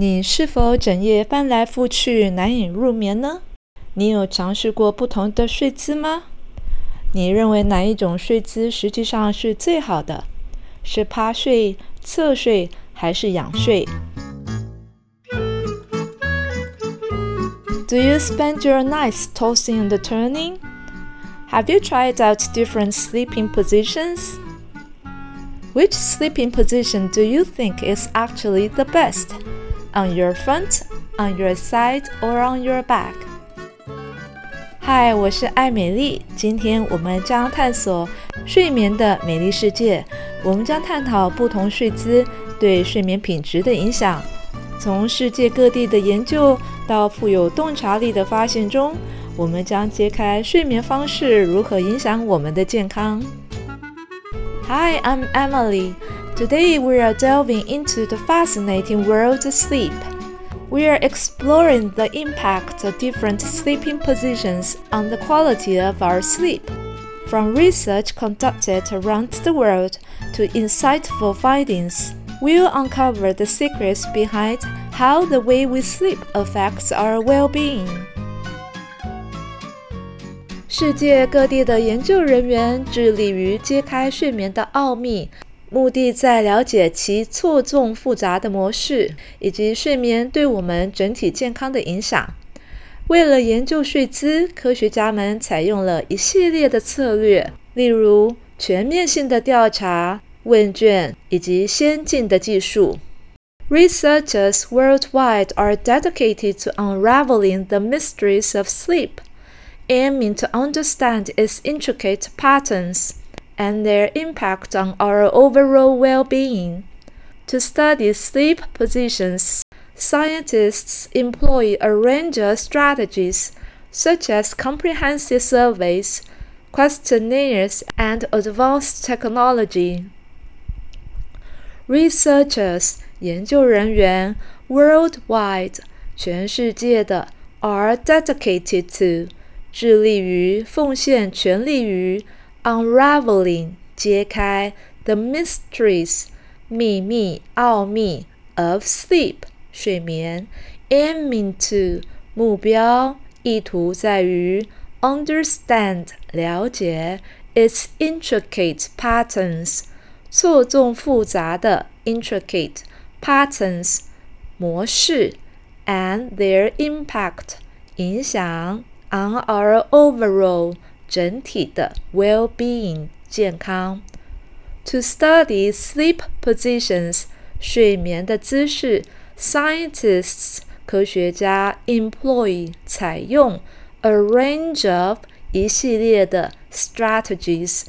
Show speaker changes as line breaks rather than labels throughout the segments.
你是否整夜翻来覆去难以入眠呢？你有尝试过不同的睡姿吗？你认为哪一种睡姿实际上是最好的？是趴睡、侧睡还是仰睡？Do you spend your nights tossing and turning? Have you tried out different sleeping positions? Which sleeping position do you think is actually the best? On your front, on your side, or on your back? 嗨，我是艾美丽。今天我们将探索睡眠的美丽世界。我们将探讨不同睡姿对睡眠品质的影响。从世界各地的研究到富有洞察力的发现中，我们将揭开睡眠方式如何影响我们的健康。Hi, I'm Emily. Today we are delving into the fascinating world of sleep. We are exploring the impact of different sleeping positions on the quality of our sleep. From research conducted around the world to insightful findings, we'll uncover the secrets behind how the way we sleep affects our well being. 世界各地的研究人员致力于揭开睡眠的奥秘， 目的在了解其错综复杂的模式以及睡眠对我们整体健康的影响。为了研究睡姿，科学家们采用了一系列的策略，例如全面性的调查、问卷以及先进的技术。Researchers worldwide are dedicated to unraveling the mysteries of sleep. aiming to understand its intricate patterns and their impact on our overall well being. To study sleep positions, scientists employ a range of strategies such as comprehensive surveys, questionnaires, and advanced technology. Researchers 研究人员 worldwide 全世界的 are dedicated to 致力于奉献全力于 unraveling 揭开 the mysteries 秘密奥秘 of sleep 睡眠 aiming to 目标意图在于 understand 了解 its intricate patterns 错综复杂的 intricate patterns 模式 and their impact 影响 on our overall 整体的 well-being 健康。To study sleep positions 睡眠的姿势，scientists 科学家 employ 采用 a range of 一系列的 strategies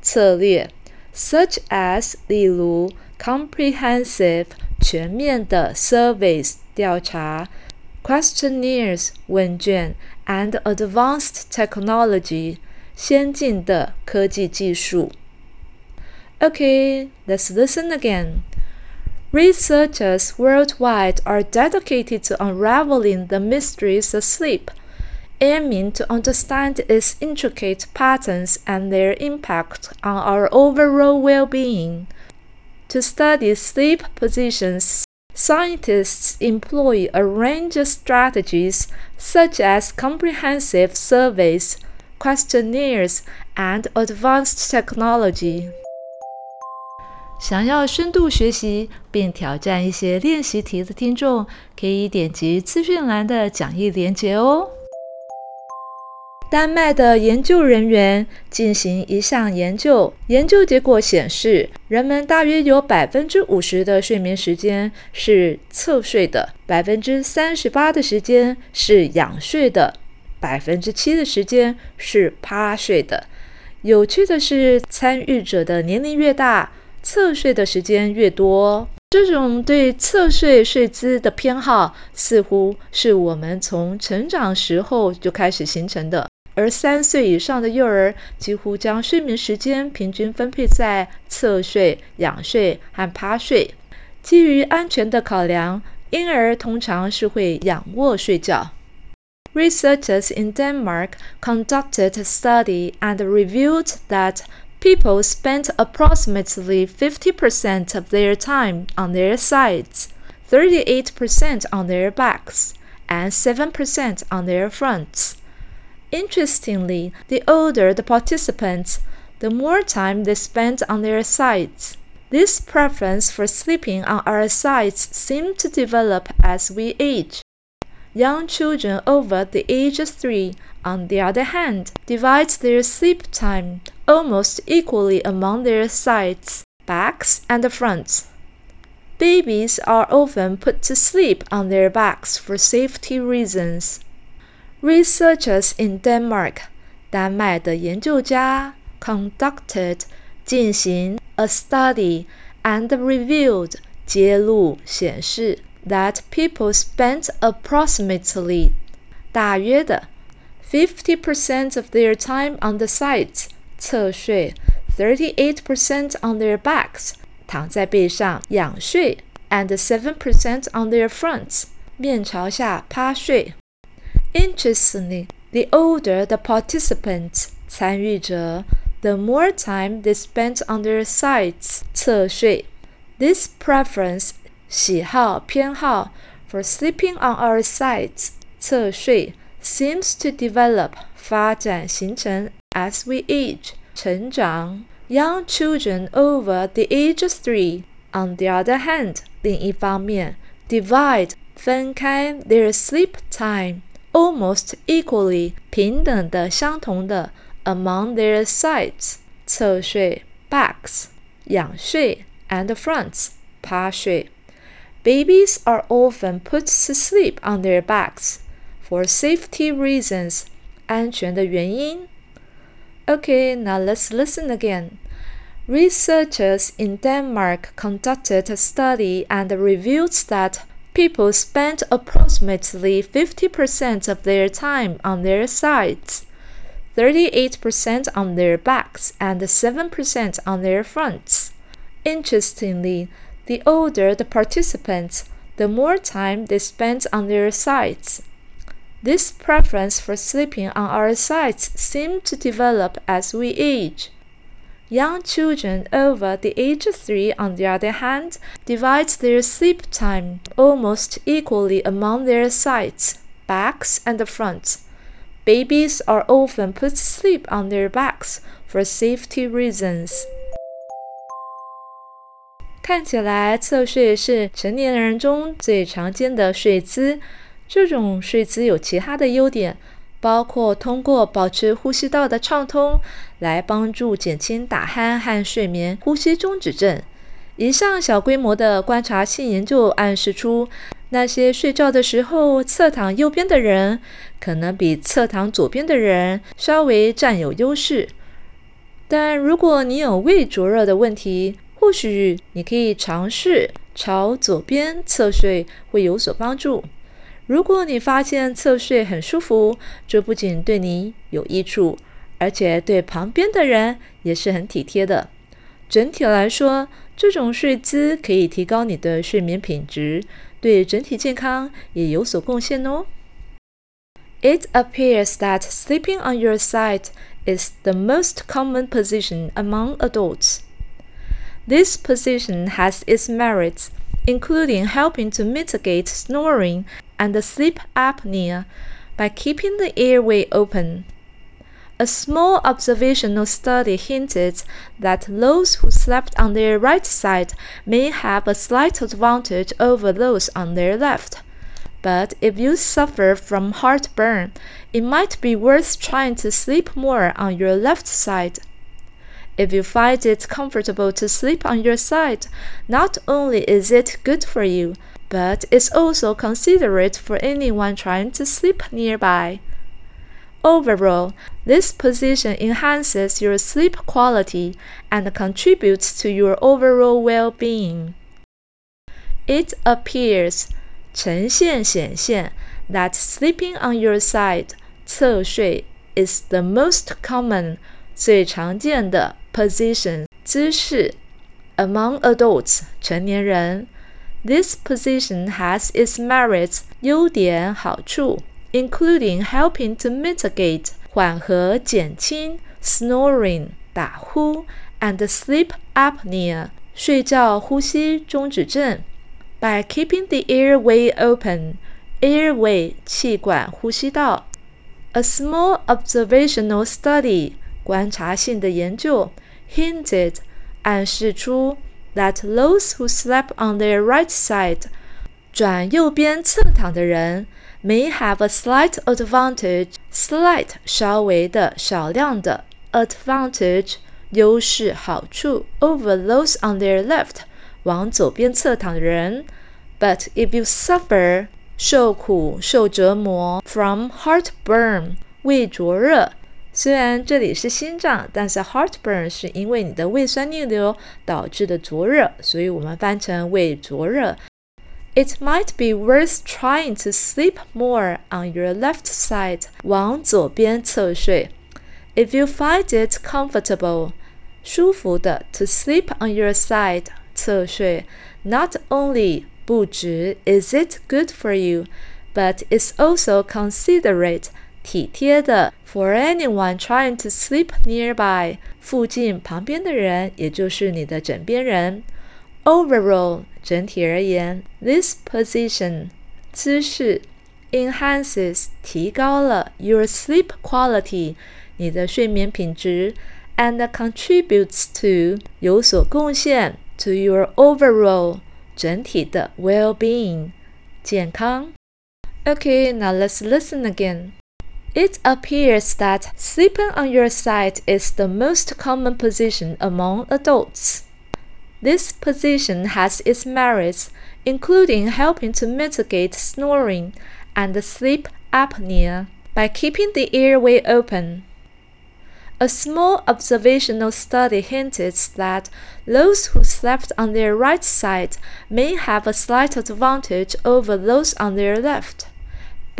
策略，such as 例如 comprehensive 全面的 surveys 调查，questionnaires 问卷 and advanced technology 先进的科技技术。Okay, let's listen again. Researchers worldwide are dedicated to unraveling the mysteries of sleep, aiming to understand its intricate patterns and their impact on our overall well being. To study sleep positions, Scientists employ a range of strategies such as comprehensive surveys, questionnaires, and advanced technology. 想要深度学习并挑战一些练习题的听众，可以点击资讯栏的讲义连接哦。丹麦的研究人员进行一项研究，研究结果显示，人们大约有百分之五十的睡眠时间是侧睡的，百分之三十八的时间是仰睡的，百分之七的时间是趴睡的。有趣的是，参与者的年龄越大，侧睡的时间越多。这种对侧睡睡姿的偏好，似乎是我们从成长时候就开始形成的。而三岁以上的幼儿几乎将睡眠时间平均分配在侧睡、仰睡和趴睡。基于安全的考量，婴儿通常是会仰卧睡觉。Researchers in Denmark conducted a study and revealed that people spent approximately 50% of their time on their sides, 38% on their backs, and 7% on their fronts. Interestingly, the older the participants, the more time they spent on their sides. This preference for sleeping on our sides seems to develop as we age. Young children over the age of three, on the other hand, divide their sleep time almost equally among their sides, backs, and fronts. Babies are often put to sleep on their backs for safety reasons. Researchers in Denmark, 丹麦的研究家 conducted 进行 a study and revealed 揭露显示 that people spent approximately 大约的50% of their time on the sides 侧睡38% on their backs 躺在背上仰睡 and 7% on their fronts 面朝下趴睡 Interestingly, the older the participants 参与者 the more time they spent on their sides 侧睡 This preference 喜好偏好 for sleeping on our sides 侧睡 seems to develop 发展形成 as we age 成长 Young children over the age of three, on the other hand, 另一方面，divide 分开 their sleep time almost equally 平等的相同的 among their sides 侧睡 backs 仰睡 and fronts 趴睡。 Babies are often put to sleep on their backs for safety reasons 安全的原因。Okay, now let's listen again. Researchers in Denmark conducted a study and revealed that people spent approximately 50% of their time on their sides, 38% on their backs, and 7% on their fronts. Interestingly, the older the participants, the more time they spent on their sides. This preference for sleeping on our sides seemed to develop as we age. Young children over the age of three, on the other hand, divide their sleep time almost equally among their sides, backs, and fronts. Babies are often put to sleep on their backs for safety reasons. 看起来侧睡是成年人中最常见的睡姿。这种睡姿有其他的优点，包括通过保持呼吸道的畅通，来帮助减轻打鼾和睡眠呼吸中止症。以上小规模的观察性研究暗示出，那些睡觉的时候侧躺右边的人，可能比侧躺左边的人稍微占有优势。但如果你有胃灼热的问题，或许你可以尝试朝左边侧睡，会有所帮助。如果你发现侧睡很舒服，这不仅对你有益处，而且对旁边的人也是很体贴的。整体来说，这种睡姿可以提高你的睡眠品质，对整体健康也有所贡献哦。It appears that sleeping on your side is the most common position among adults. This position has its merits, including helping to mitigate snoring and sleep apnea by keeping the airway open. A small observational study hinted that those who slept on their right side may have a slight advantage over those on their left. But if you suffer from heartburn, it might be worth trying to sleep more on your left side. If you find it comfortable to sleep on your side, not only is it good for you, but it's also considerate for anyone trying to sleep nearby. Overall, this position enhances your sleep quality and contributes to your overall well being. It appears 呈现显现 that sleeping on your side 侧睡 is the most common 最常见的 position 姿势 among adults 成年人。this position has its merits 优点好处，including helping to mitigate 缓和减轻 snoring 打呼 and sleep apnea 睡觉呼吸中止症。 by keeping the airway open. Airway 气管呼吸道。A small observational study 观察性的研究 hinted 暗示出 that those who slept on their right side 转右边侧躺的人 may have a slight advantage. Slight 稍微的、少量的 advantage 优势、好处 over those on their left 往左边侧躺的人。But if you suffer 受苦、受折磨 from heartburn 胃灼热， 虽然这里是心脏，但是 heartburn 是因为你的胃酸逆流导致的灼热，所以我们翻成胃灼热。It might be worth trying to sleep more on your left side. 往左边侧睡。If you find it comfortable, 舒服的 to sleep on your side 侧睡，not only 不止 is it good for you, but it's also considerate 体贴的 for anyone trying to sleep nearby 附近旁边的人，也就是你的枕边人。Overall 整体而言，this position 姿势 enhances 提高了 your sleep quality 你的睡眠品质，and contributes to 有所贡献 to your overall 整体的 well-being 健康。Okay, now let's listen again. It appears that sleeping on your side is the most common position among adults. This position has its merits, including helping to mitigate snoring and sleep apnea by keeping the airway open. A small observational study hinted that those who slept on their right side may have a slight advantage over those on their left.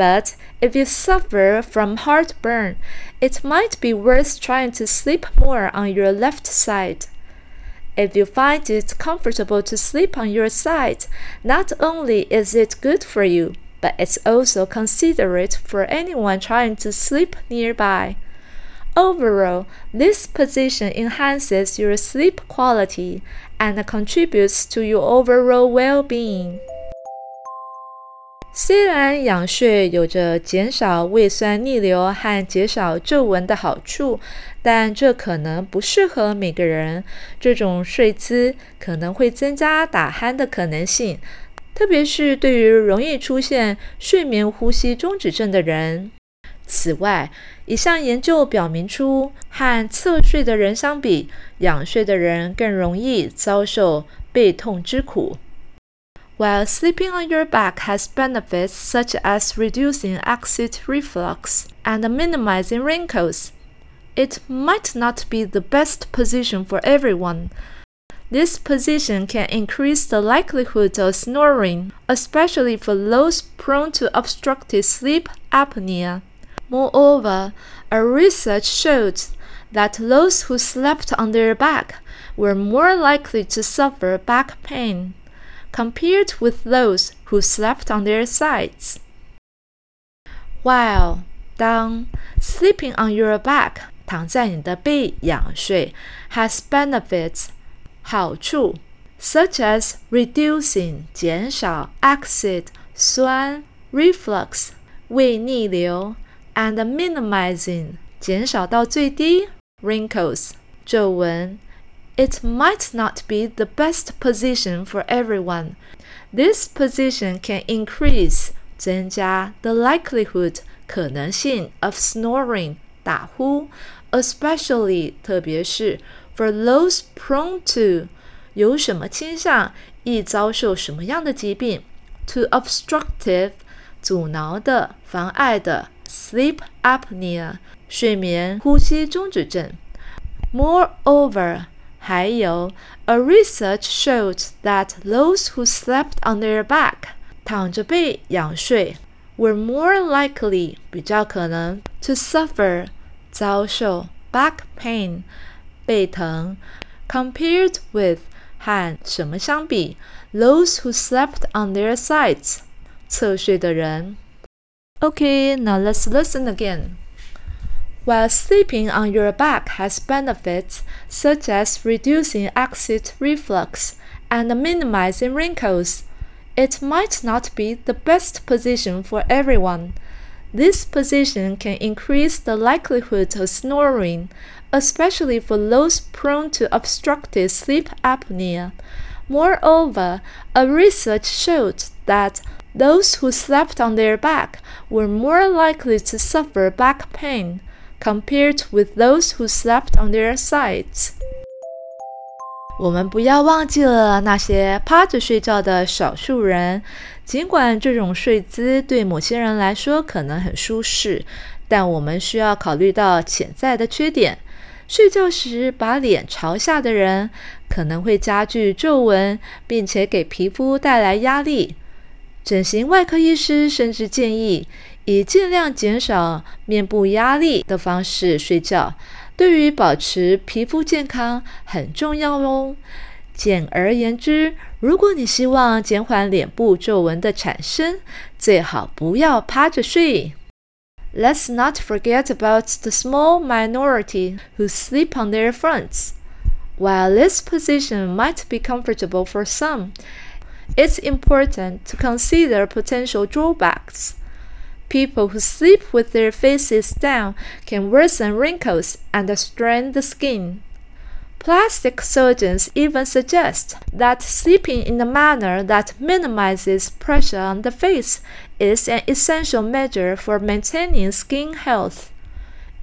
But if you suffer from heartburn, it might be worth trying to sleep more on your left side. If you find it comfortable to sleep on your side, not only is it good for you, but it's also considerate for anyone trying to sleep nearby. Overall, this position enhances your sleep quality and contributes to your overall well being. 虽然仰睡有着减少胃酸逆流和减少皱纹的好处，但这可能不适合每个人。这种睡姿可能会增加打鼾的可能性，特别是对于容易出现睡眠呼吸中止症的人。此外，一项研究表明出，和侧睡的人相比，仰睡的人更容易遭受背痛之苦。While sleeping on your back has benefits such as reducing acid reflux and minimizing wrinkles. It might not be the best position for everyone. This position can increase the likelihood of snoring, especially for those prone to obstructive sleep apnea. Moreover, a research showed that those who slept on their back were more likely to suffer back pain compared with those who slept on their sides. While 当 sleeping on your back 躺在你的背仰睡 has benefits 好处，such as reducing 减少 acid 酸 reflux 胃逆流 and minimizing 减少到最低 wrinkles 皱纹 it might not be the best position for everyone. This position can increase 增加 the likelihood 可能性 of snoring 打呼，especially 特别是 for those prone to 有什么倾向易遭受什么样的疾病，to obstructive 阻挠的、妨碍的 sleep apnea 睡眠呼吸中止症。Moreover 还有，a research showed that those who slept on their back 躺着背仰睡 were more likely 比较可能 to suffer 遭受 back pain 背疼 compared with 和什么相比？Those who slept on their sides 侧睡的人。Okay, now let's listen again. While sleeping on your back has benefits such as reducing acid reflux and minimizing wrinkles, it might not be the best position for everyone. This position can increase the likelihood of snoring, especially for those prone to obstructive sleep apnea. Moreover, a research showed that those who slept on their back were more likely to suffer back pain compared with those who slept on their sides. 我们不要忘记了那些趴着睡觉的少数人。尽管这种睡姿对某些人来说可能很舒适，但我们需要考虑到潜在的缺点。睡觉时把脸朝下的人可能会加剧皱纹，并且给皮肤带来压力。整形外科医师甚至建议以尽量减少面部压力的方式睡觉。对于保持皮肤健康很重要哦。简而言之，如果你希望减缓脸部皱纹的产生，最好不要趴着睡。Let's not forget about the small minority who sleep on their fronts. While this position might be comfortable for some, it's important to consider potential drawbacks. People who sleep with their faces down can worsen wrinkles and strain the skin. Plastic surgeons even suggest that sleeping in a manner that minimizes pressure on the face is an essential measure for maintaining skin health.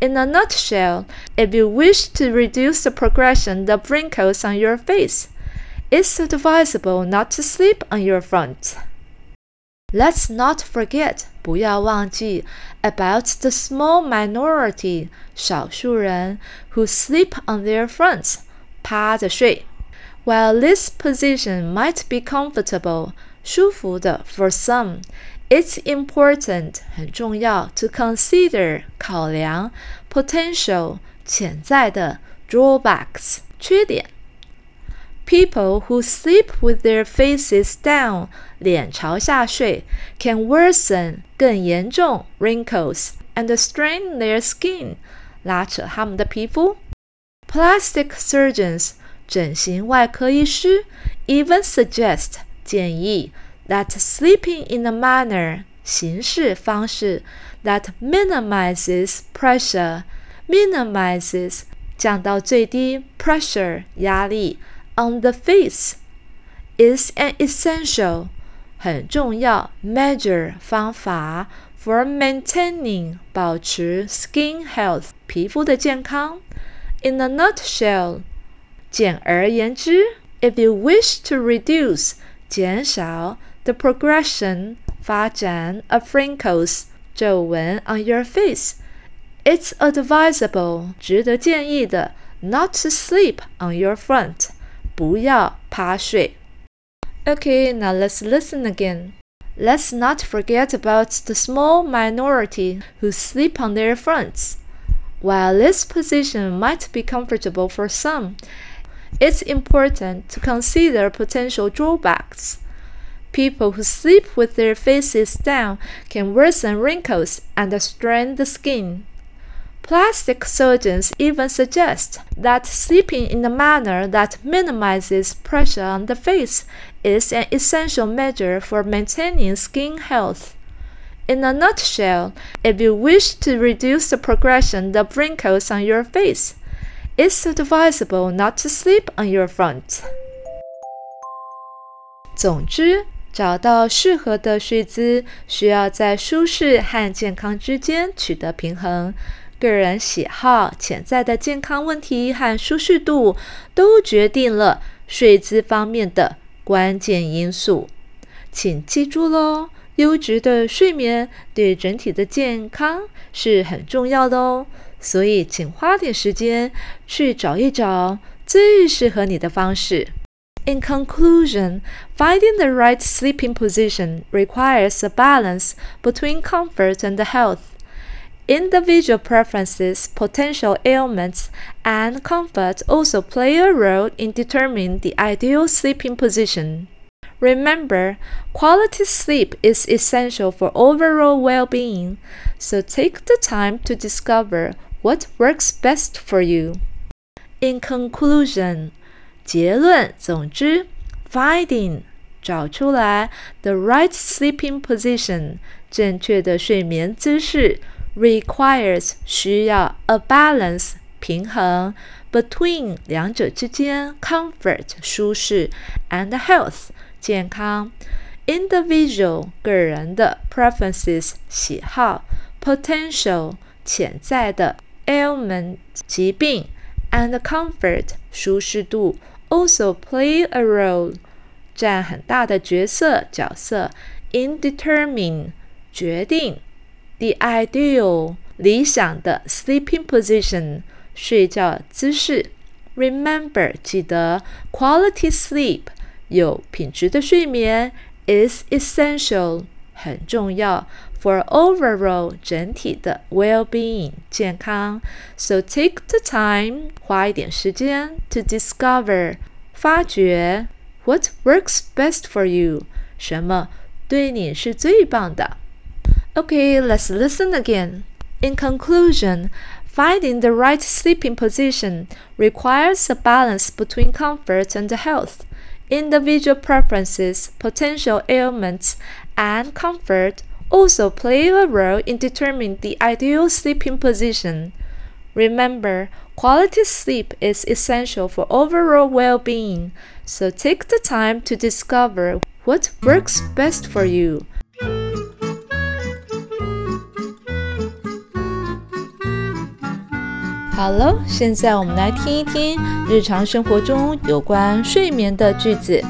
In a nutshell, if you wish to reduce the progression of wrinkles on your face, it's advisable not to sleep on your front. Let's not forget 不要忘记 about the small minority 少数人 who sleep on their fronts 趴着睡。While this position might be comfortable 舒服的 for some, it's important 很重要 to consider 考量 potential 潜在的 drawbacks 缺点。 People who sleep with their faces down 脸朝下睡 can worsen 更严重 wrinkles and strain their skin 拉扯他们的皮肤。Plastic surgeons 整形外科医师 even suggest 建议 that sleeping in a manner 形式方式 that minimizes pressure minimizes 降到最低 pressure 压力 on the face is an essential 很重要 measure 方法 for maintaining 保持 skin health 皮肤的健康。In a nutshell，简而言之，if you wish to reduce 减少 the progression 发展 of wrinkles 皱纹 on your face。It's advisable 值得建议的 not to sleep on your front 不要趴睡。Okay, now let's listen again. Let's not forget about the small minority who sleep on their fronts. While this position might be comfortable for some, it's important to consider potential drawbacks. People who sleep with their faces down can worsen wrinkles and strain the skin. Plastic surgeons even suggest that sleeping in a manner that minimizes pressure on the face is an essential measure for maintaining skin health. In a nutshell, if you wish to reduce the progression of wrinkles on your face, it's advisable not to sleep on your front. 总之，找到适合的睡姿，需要在舒适和健康之间取得平衡。 个人喜好、潜在的健康问题和舒适度，都决定了睡姿方面的关键因素。请记住喽，优质的睡眠对整体的健康是很重要的哦。所以，请花点时间去找一找最适合你的方式。In conclusion, finding the right sleeping position requires a balance between comfort and health. Individual preferences, potential ailments, and comfort also play a role in determining the ideal sleeping position. Remember, quality sleep is essential for overall well being, so take the time to discover what works best for you. In conclusion, 结论，总之，finding 找出来 the right sleeping position 正确的睡眠姿势 requires 需要 a balance 平衡 between 两者之间 comfort 舒适 and health 健康 individual 个人的 preferences 喜好 potential 潜在的 ailment 疾病 and comfort 舒适度 also play a role 占很大的角色角色 in determining 决定 the ideal 理想的 sleeping position 睡觉姿势。Remember 记得 quality sleep 有品质的睡眠 is essential 很重要 for overall 整体的 well-being 健康。So take the time 花一点时间 to discover 发掘 what works best for you 什么对你是最棒的。 Okay, let's listen again. In conclusion, finding the right sleeping position requires a balance between comfort and health, individual preferences, potential ailments, and comfort also play a role in determining the ideal sleeping position. Remember, quality sleep is essential for overall well being, so take the time to discover what works best for you. 好了，现在我们来听一听日常生活中有关睡眠的句子。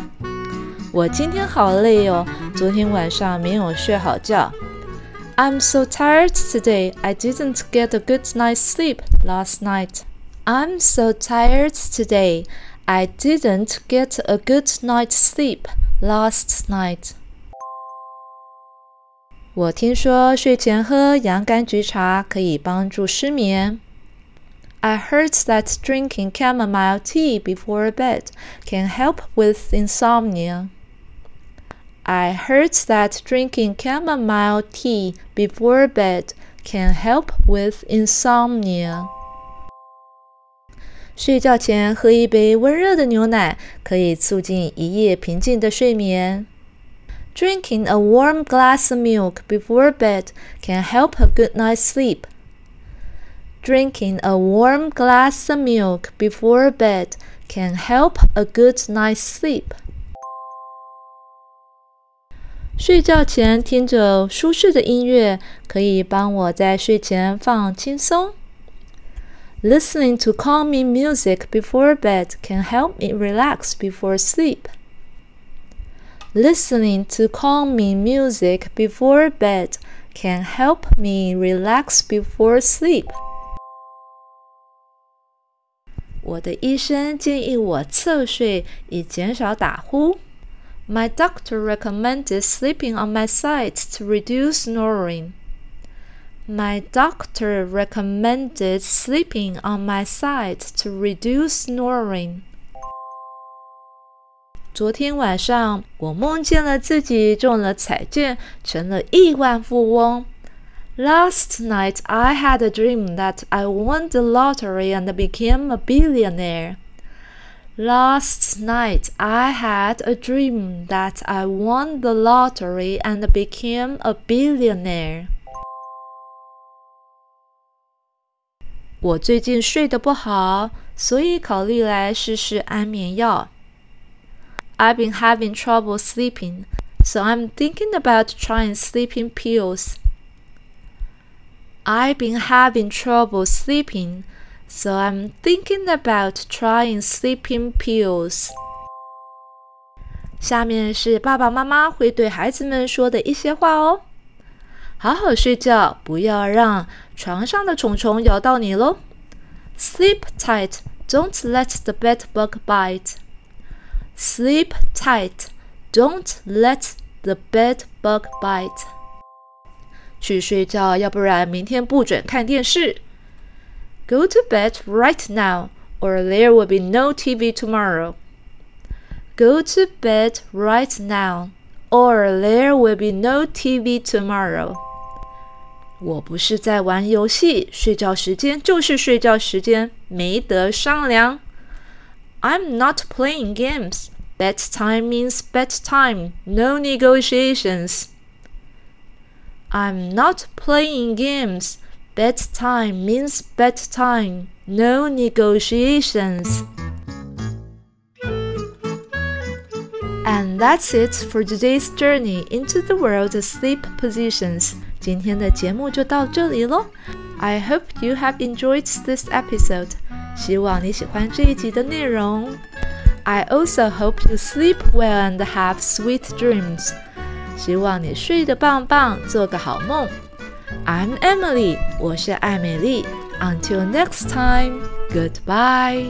我今天好累哦，昨天晚上没有睡好觉。I'm so tired today. I didn't get a good night's sleep last night. I'm so tired today. I didn't get a good night's sleep last night. 我听说睡前喝洋甘菊茶可以帮助失眠。 I heard that drinking chamomile tea before bed can help with insomnia. I heard that drinking chamomile tea before bed can help with insomnia. 睡觉前喝一杯温热的牛奶，可以促进一夜平静的睡眠。Drinking a warm glass of milk before bed can help a good night's sleep. Drinking a warm glass of milk before bed can help a good night's sleep. 睡觉前听着舒适的音乐，可以帮我在睡前放轻松。Listening to calming music before bed can help me relax before sleep. Listening to calming music before bed can help me relax before sleep. 我的医生建议我侧睡，以减少打呼。My doctor recommended sleeping on my side to reduce snoring. My doctor recommended sleeping on my side to reduce snoring. 昨天晚上，我梦见了自己中了彩券，成了亿万富翁。Last night I had a dream that I won the lottery and became a billionaire. Last night I had a dream that I won the lottery and became a billionaire. 我最近睡得不好，所以考虑来试试安眠药。I've been having trouble sleeping, so I'm thinking about trying sleeping pills. I've been having trouble sleeping, so I'm thinking about trying sleeping pills. 下面是爸爸妈妈会对孩子们说的一些话哦。好好睡觉，不要让床上的虫虫咬到你喽。Sleep tight, don't let the bed bug bite. Sleep tight, don't let the bed bug bite. 去睡觉，要不然明天不准看电视。Go to bed right now, or there will be no TV tomorrow. Go to bed right now, or there will be no TV tomorrow. 我不是在玩游戏，睡觉时间就是睡觉时间，没得商量。I'm not playing games. Bedtime means bedtime, no negotiations. I'm not playing games. Bedtime means bedtime, no negotiations. And that's it for today's journey into the world of sleep positions. 今天的节目就到这里喽。I hope you have enjoyed this episode. 希望你喜欢这一集的内容。I also hope you sleep well and have sweet dreams. 希望你睡得棒棒，做个好梦。I'm Emily，我是艾美丽。Until next time, goodbye.